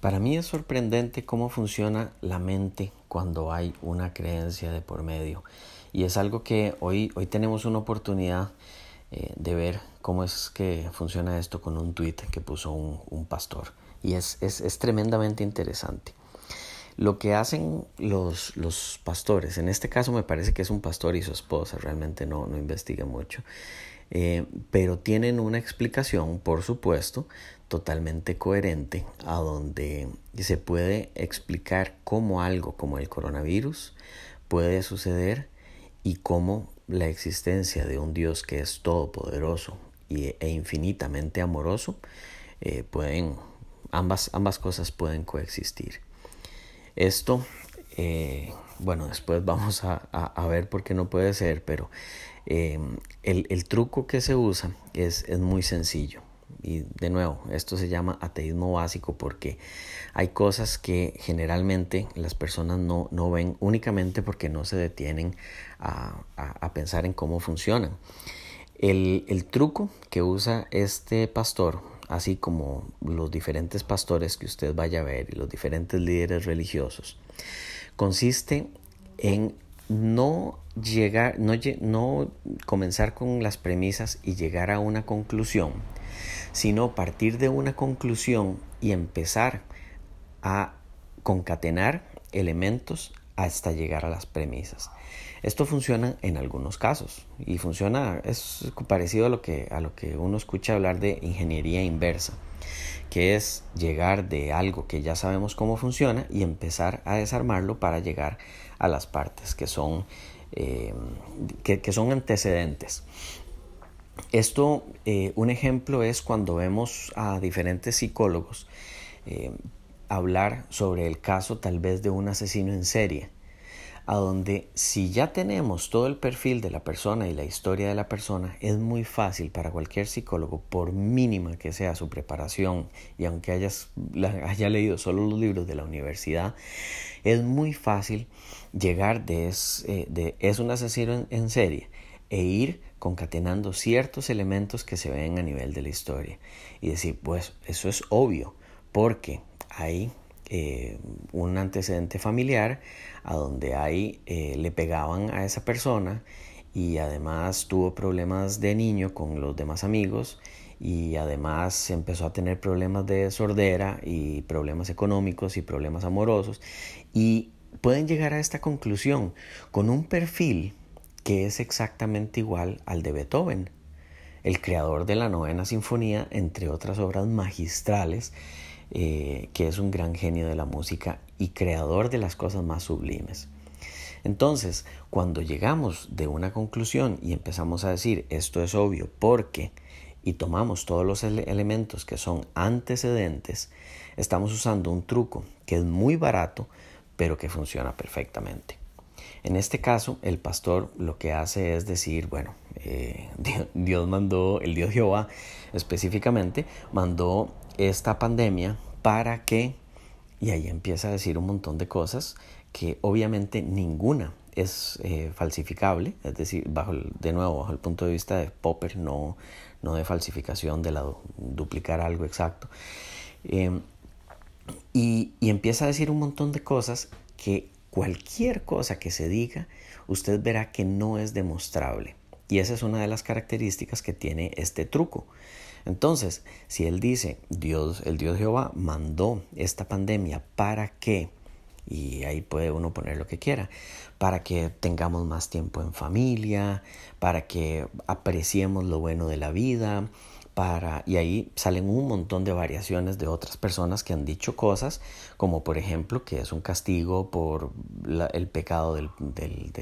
Para mí es sorprendente cómo funciona la mente cuando hay una creencia de por medio. Y es algo que hoy, hoy tenemos una oportunidad eh, de ver cómo es que funciona esto con un tweet que puso un, pastor. Y es, es, tremendamente interesante. Lo que hacen los, los pastores, en este caso me parece que es un pastor y su esposa, realmente no, no investiga mucho, eh, pero tienen una explicación, por supuesto, totalmente coherente, a donde se puede explicar cómo algo como el coronavirus puede suceder y cómo la existencia de un Dios que es todopoderoso e infinitamente amoroso, eh, pueden, ambas, ambas cosas pueden coexistir. Esto, eh, bueno, después vamos a, a, ver por qué no puede ser, pero Em, el, truco que se usa es, es muy sencillo. Y de nuevo, esto se llama ateísmo básico porque hay cosas que generalmente las personas no, no ven únicamente porque no se detienen a, a, pensar en cómo funcionan. El, el, truco que usa este pastor, así como los diferentes pastores que usted vaya a ver y los diferentes líderes religiosos, consiste en no llegar, no, comenzar con las premisas y llegar a una conclusión, sino partir de una conclusión y empezar a concatenar elementos hasta llegar a las premisas. Esto funciona en algunos casos y funciona, es parecido a lo que, a lo que uno escucha hablar de ingeniería inversa, que es llegar de algo que ya sabemos cómo funciona y empezar a desarmarlo para llegar a las partes que son, eh, que, son antecedentes. Esto, eh, un ejemplo es cuando vemos a diferentes psicólogos eh, hablar sobre el caso tal vez de un asesino en serie a donde si ya tenemos todo el perfil de la persona y la historia de la persona, es muy fácil para cualquier psicólogo, por mínima que sea su preparación, y aunque hayas, haya leído solo los libros de la universidad, es muy fácil llegar de es, eh, de, es un asesino en, serie e ir concatenando ciertos elementos que se ven a nivel de la historia y decir, pues eso es obvio, porque hay eh, un antecedente familiar a donde ahí eh, le pegaban a esa persona y además tuvo problemas de niño con los demás amigos y además empezó a tener problemas de sordera y problemas económicos y problemas amorosos. Y pueden llegar a esta conclusión con un perfil que es exactamente igual al de Beethoven, el creador de la novena sinfonía, entre otras obras magistrales eh, que es un gran genio de la música y creador de las cosas más sublimes. Entonces, cuando llegamos de una conclusión y empezamos a decir esto es obvio porque y tomamos todos los elementos que son antecedentes, estamos usando un truco que es muy barato, pero que funciona perfectamente. En este caso, el pastor lo que hace es decir, bueno, eh, Dios mandó, el Dios Jehová específicamente, mandó esta pandemia para que, y ahí empieza a decir un montón de cosas que obviamente ninguna es eh, falsificable, es decir, bajo de nuevo, bajo el punto de vista de Popper, no, no de falsificación, de la, duplicar algo exacto. Em, y empieza a decir un montón de cosas que cualquier cosa que se diga, usted verá que no es demostrable. Y esa es una de las características que tiene este truco. Entonces, si él dice, Dios, el Dios Jehová mandó esta pandemia para que, y ahí puede uno poner lo que quiera, para que tengamos más tiempo en familia, para que apreciemos lo bueno de la vida, y ahí salen un montón de variaciones de otras personas que han dicho cosas, como por ejemplo que es un castigo por el pecado del, del,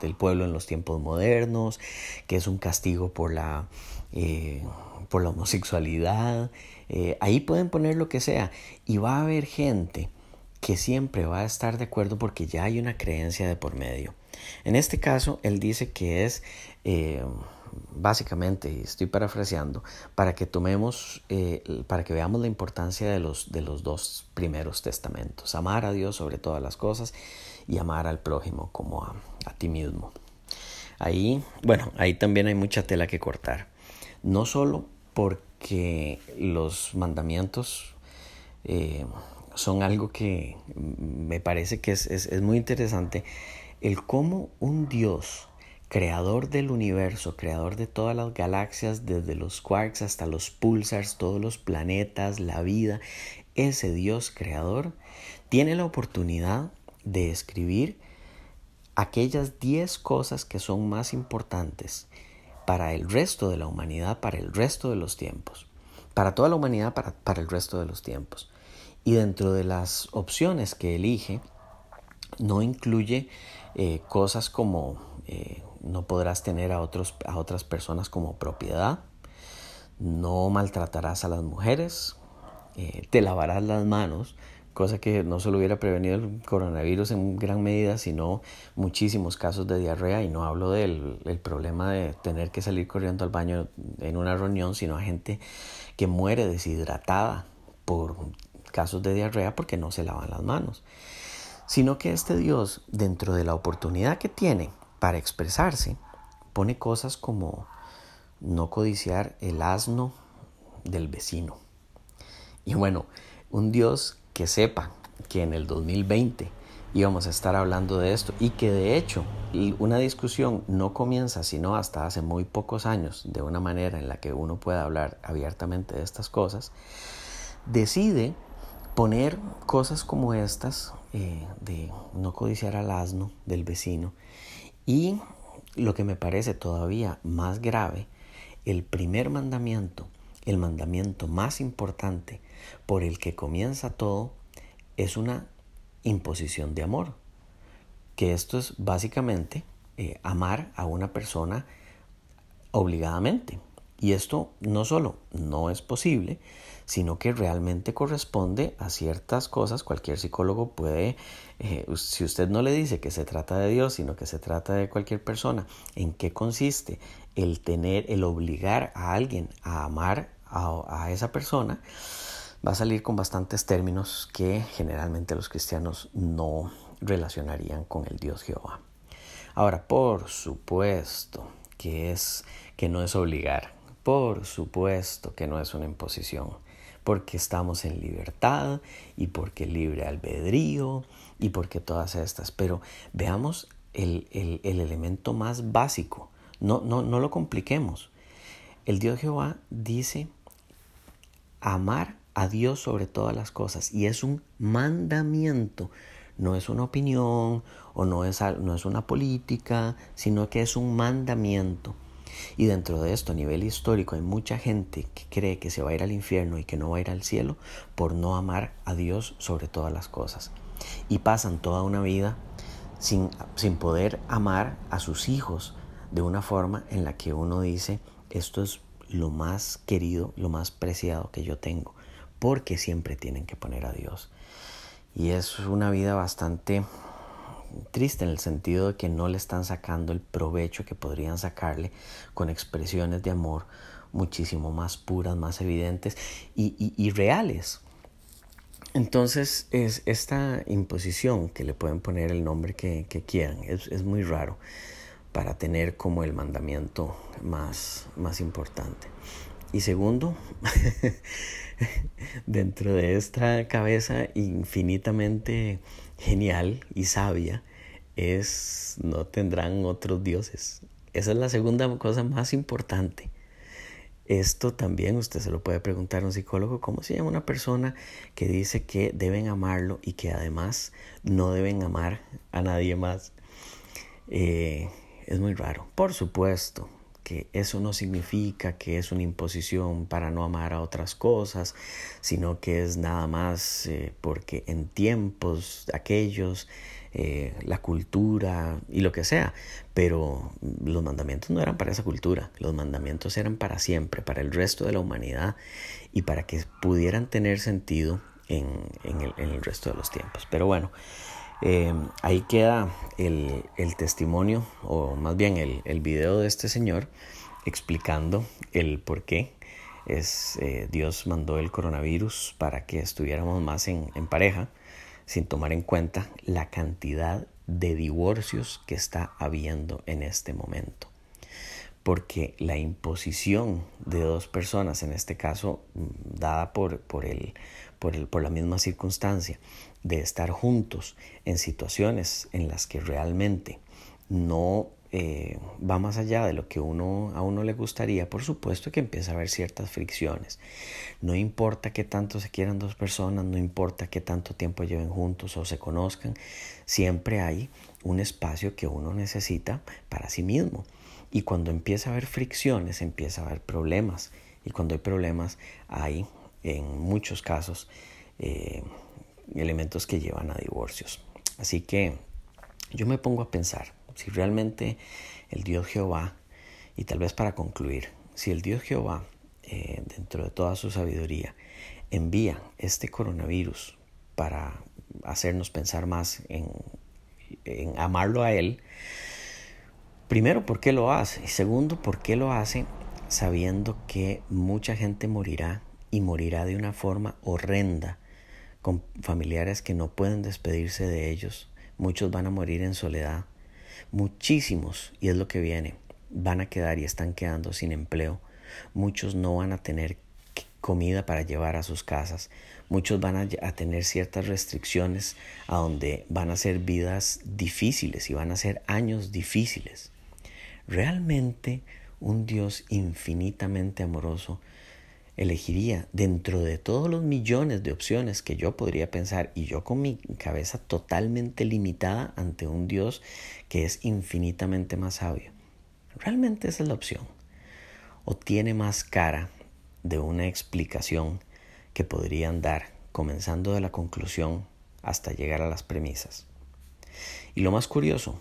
del, pueblo en los tiempos modernos, que es un castigo por la... Eh, por la homosexualidad, eh, ahí pueden poner lo que sea y va a haber gente que siempre va a estar de acuerdo porque ya hay una creencia de por medio. En este caso, él dice que es eh, básicamente, estoy parafraseando, para que tomemos, eh, para que veamos la importancia de los, de los dos primeros testamentos, amar a Dios sobre todas las cosas y amar al prójimo como a, a ti mismo. Ahí, bueno, ahí también hay mucha tela que cortar. No solo porque los mandamientos eh, son algo que me parece que es, es muy interesante. El cómo un Dios creador del universo, creador de todas las galaxias, desde los quarks hasta los pulsars, todos los planetas, la vida, ese Dios creador tiene la oportunidad de escribir aquellas 10 cosas que son más importantes para el resto de la humanidad, para el resto de los tiempos, para toda la humanidad, para, para el resto de los tiempos. Y dentro de las opciones que elige, no incluye eh, cosas como eh, no podrás tener a, otros, a otras personas como propiedad, no maltratarás a las mujeres, eh, te lavarás las manos, cosa que no solo hubiera prevenido el coronavirus en gran medida, sino muchísimos casos de diarrea, y no hablo del el problema de tener que salir corriendo al baño en una reunión, sino a gente que muere deshidratada por casos de diarrea porque no se lavan las manos. Sino que este Dios, dentro de la oportunidad que tiene para expresarse, pone cosas como no codiciar el asno del vecino. Y bueno, un Dios que sepa que en el 2020 íbamos a estar hablando de esto y que de hecho una discusión no comienza sino hasta hace muy pocos años de una manera en la que uno pueda hablar abiertamente de estas cosas, decide poner cosas como estas eh, de no codiciar al asno del vecino y lo que me parece todavía más grave, el primer mandamiento, el mandamiento más importante por el que comienza todo, es una imposición de amor. Que esto es básicamente eh, amar a una persona obligadamente. Y esto no solo no es posible, sino que realmente corresponde a ciertas cosas. Cualquier psicólogo puede, eh, si usted no le dice que se trata de Dios, sino que se trata de cualquier persona, ¿en qué consiste el tener, el obligar a alguien a amar a, a esa persona? Va a salir con bastantes términos que generalmente los cristianos no relacionarían con el Dios Jehová. Ahora, por supuesto que es que no es obligar, por supuesto que no es una imposición, porque estamos en libertad y porque libre albedrío y porque todas estas. Pero veamos el, elemento más básico, no, no, no lo compliquemos. El Dios Jehová dice amar a Dios sobre todas las cosas y es un mandamiento, no es una opinión o no es, no es una política, sino que es un mandamiento. Y dentro de esto, a nivel histórico, hay mucha gente que cree que se va a ir al infierno y que no va a ir al cielo por no amar a Dios sobre todas las cosas. Y pasan toda una vida sin, sin poder amar a sus hijos de una forma en la que uno dice, esto es lo más querido, lo más preciado que yo tengo, porque siempre tienen que poner a Dios. Y es una vida bastante triste en el sentido de que no le están sacando el provecho que podrían sacarle con expresiones de amor muchísimo más puras, más evidentes y, reales. Entonces es esta imposición que le pueden poner el nombre que, quieran, es, muy raro para tener como el mandamiento más, más importante. Y segundo, dentro de esta cabeza infinitamente genial y sabia es no tendrán otros dioses. Esa es la segunda cosa más importante. Esto también usted se lo puede preguntar a un psicólogo, ¿cómo se llama una persona que dice que deben amarlo y que además no deben amar a nadie más? Eh, es muy raro. Por supuesto, que eso no significa que es una imposición para no amar a otras cosas, sino que es nada más eh, porque en tiempos aquellos eh, la cultura y lo que sea, pero los mandamientos no eran para esa cultura, los mandamientos eran para siempre, para el resto de la humanidad y para que pudieran tener sentido en, el, resto de los tiempos. Pero bueno, eh, ahí queda el, testimonio, o más bien el, el, video de este señor explicando el por qué es, eh, Dios mandó el coronavirus para que estuviéramos más en, en pareja, sin tomar en cuenta la cantidad de divorcios que está habiendo en este momento. Porque la imposición de dos personas, en este caso mm, dada por, por, el, por, por la misma circunstancia de estar juntos en situaciones en las que realmente no eh, va más allá de lo que uno, a uno le gustaría, por supuesto que empieza a haber ciertas fricciones. No importa qué tanto se quieran dos personas, no importa qué tanto tiempo lleven juntos o se conozcan, siempre hay un espacio que uno necesita para sí mismo. Y cuando empieza a haber fricciones, empieza a haber problemas. Y cuando hay problemas, hay en muchos casos eh, elementos que llevan a divorcios. Así que yo me pongo a pensar, si realmente el Dios Jehová, y tal vez para concluir, si el Dios Jehová, eh, dentro de toda su sabiduría, envía este coronavirus para hacernos pensar más en, en amarlo a Él, primero, ¿por qué lo hace? Y segundo, ¿por qué lo hace sabiendo que mucha gente morirá y morirá de una forma horrenda, con familiares que no pueden despedirse de ellos? Muchos van a morir en soledad, Muchísimos, y es lo que viene, van a quedar y están quedando sin empleo. Muchos no van a tener comida para llevar a sus casas. Muchos van a, tener ciertas restricciones a donde van a ser vidas difíciles y van a ser años difíciles. Realmente un Dios infinitamente amoroso elegiría dentro de todos los millones de opciones que yo podría pensar y yo con mi cabeza totalmente limitada ante un Dios que es infinitamente más sabio. Realmente esa es la opción. O tiene más cara de una explicación que podrían dar comenzando de la conclusión hasta llegar a las premisas. Y lo más curioso,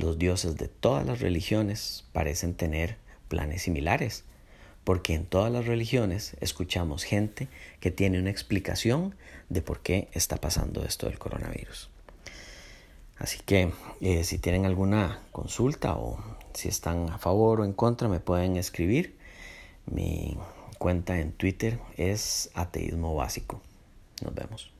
los dioses de todas las religiones parecen tener planes similares porque en todas las religiones escuchamos gente que tiene una explicación de por qué está pasando esto del coronavirus. Así que eh, si tienen alguna consulta o si están a favor o en contra me pueden escribir. Mi cuenta en Twitter es ateísmo básico. Nos vemos.